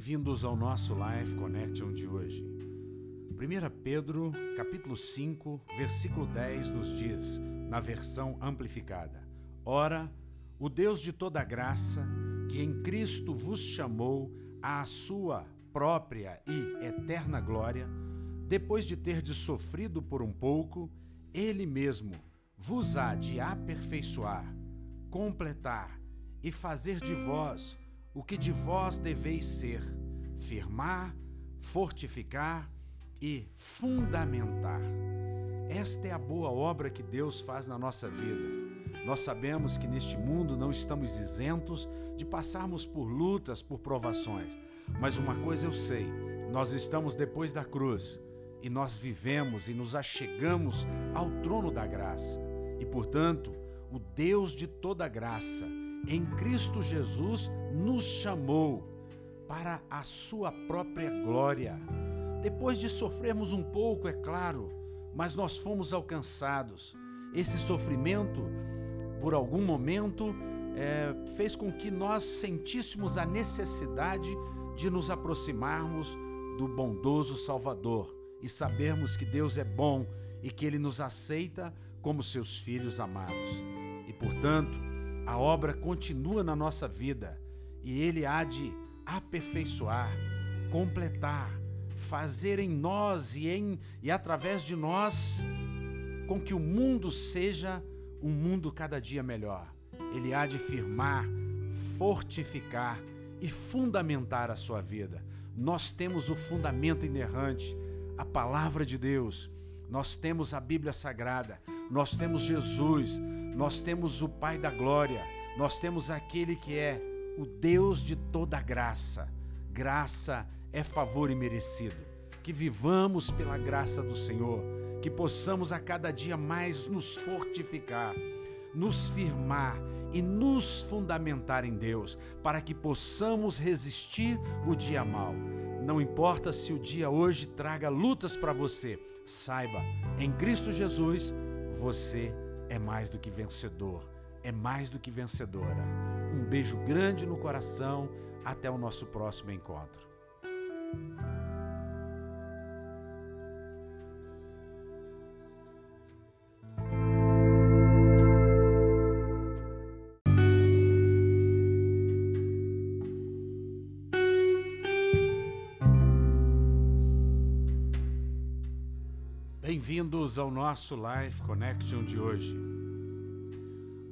Bem-vindos ao nosso Life Connection de hoje. 1 Pedro, capítulo 5, versículo 10 nos diz, na versão amplificada: Ora, o Deus de toda graça, que em Cristo vos chamou à sua própria e eterna glória, depois de terdes sofrido por um pouco, ele mesmo vos há de aperfeiçoar, completar e fazer de vós o que de vós deveis ser, firmar, fortificar e fundamentar. Esta é a boa obra que Deus faz na nossa vida. Nós sabemos que neste mundo não estamos isentos de passarmos por lutas, por provações. Mas uma coisa eu sei: nós estamos depois da cruz e nós vivemos e nos achegamos ao trono da graça. E, portanto, o Deus de toda graça, em Cristo Jesus, nos chamou para a sua própria glória. Depois de sofrermos um pouco, é claro, mas nós fomos alcançados. Esse sofrimento, por algum momento, é, fez com que nós sentíssemos a necessidade de nos aproximarmos do bondoso Salvador e sabermos que Deus é bom e que Ele nos aceita como seus filhos amados. E, portanto, a obra continua na nossa vida e Ele há de aperfeiçoar, completar, fazer em nós e, em, e através de nós com que o mundo seja um mundo cada dia melhor. Ele há de firmar, fortificar e fundamentar a sua vida. Nós temos o fundamento inerrante, a palavra de Deus. Nós temos a Bíblia Sagrada, nós temos Jesus, nós temos o Pai da Glória, nós temos aquele que é o Deus de toda graça. Graça é favor imerecido. Que vivamos pela graça do Senhor, que possamos a cada dia mais nos fortificar, nos firmar e nos fundamentar em Deus, para que possamos resistir o dia mal. Não importa se o dia hoje traga lutas para você, saiba, em Cristo Jesus, você é mais do que vencedor, é mais do que vencedora. Um beijo grande no coração, até o nosso próximo encontro. Bem-vindos ao nosso Life Connection de hoje.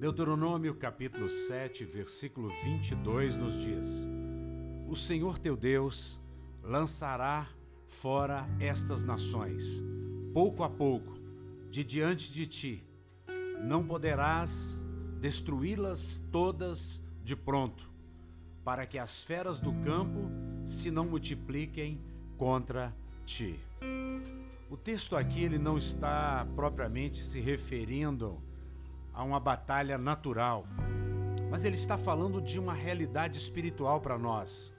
Deuteronômio capítulo 7, versículo 22 nos diz: O Senhor teu Deus lançará fora estas nações, pouco a pouco, de diante de ti. Não poderás destruí-las todas de pronto, para que as feras do campo se não multipliquem contra ti. O texto aqui ele não está propriamente se referindo a uma batalha natural, mas ele está falando de uma realidade espiritual para nós.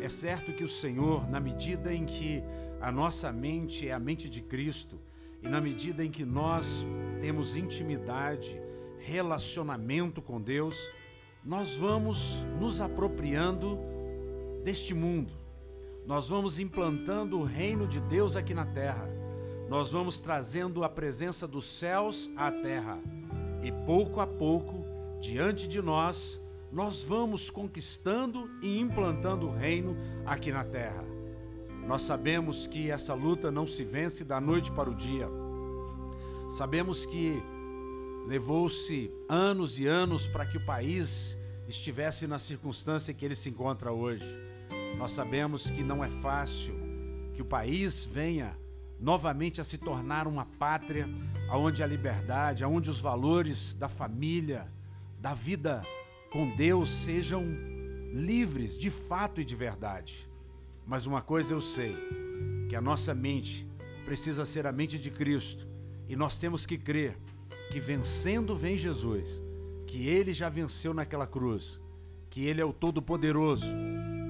É certo que o Senhor, na medida em que a nossa mente é a mente de Cristo, e na medida em que nós temos intimidade, relacionamento com Deus, nós vamos nos apropriando deste mundo. Nós vamos implantando o reino de Deus aqui na terra nós vamos trazendo a presença dos céus à terra. E pouco a pouco, diante de nós, nós vamos conquistando e implantando o reino aqui na terra. Nós sabemos que essa luta não se vence da noite para o dia. Sabemos que levou-se anos e anos para que o país estivesse na circunstância que ele se encontra hoje. Nós sabemos que não é fácil que o país venha novamente a se tornar uma pátria onde a liberdade, onde os valores da família, da vida com Deus sejam livres de fato e de verdade. Mas uma coisa eu sei, que a nossa mente precisa ser a mente de Cristo e nós temos que crer que vencendo vem Jesus, que ele já venceu naquela cruz, que ele é o todo-poderoso,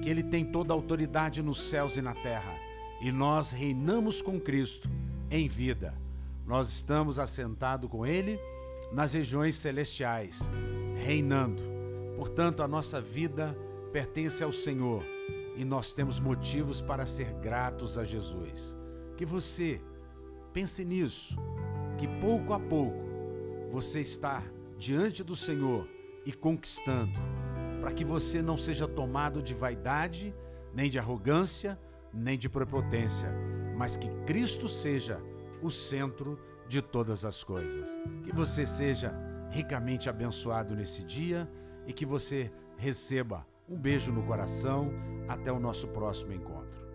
que ele tem toda a autoridade nos céus e na terra e nós reinamos com Cristo em vida. Nós estamos assentados com Ele nas regiões celestiais, reinando. Portanto, a nossa vida pertence ao Senhor e nós temos motivos para ser gratos a Jesus. Que você pense nisso, que pouco a pouco você está diante do Senhor e conquistando, para que você não seja tomado de vaidade, nem de arrogância, nem de prepotência, mas que Cristo seja o centro de todas as coisas. Que você seja ricamente abençoado nesse dia e que você receba um beijo no coração. Até o nosso próximo encontro.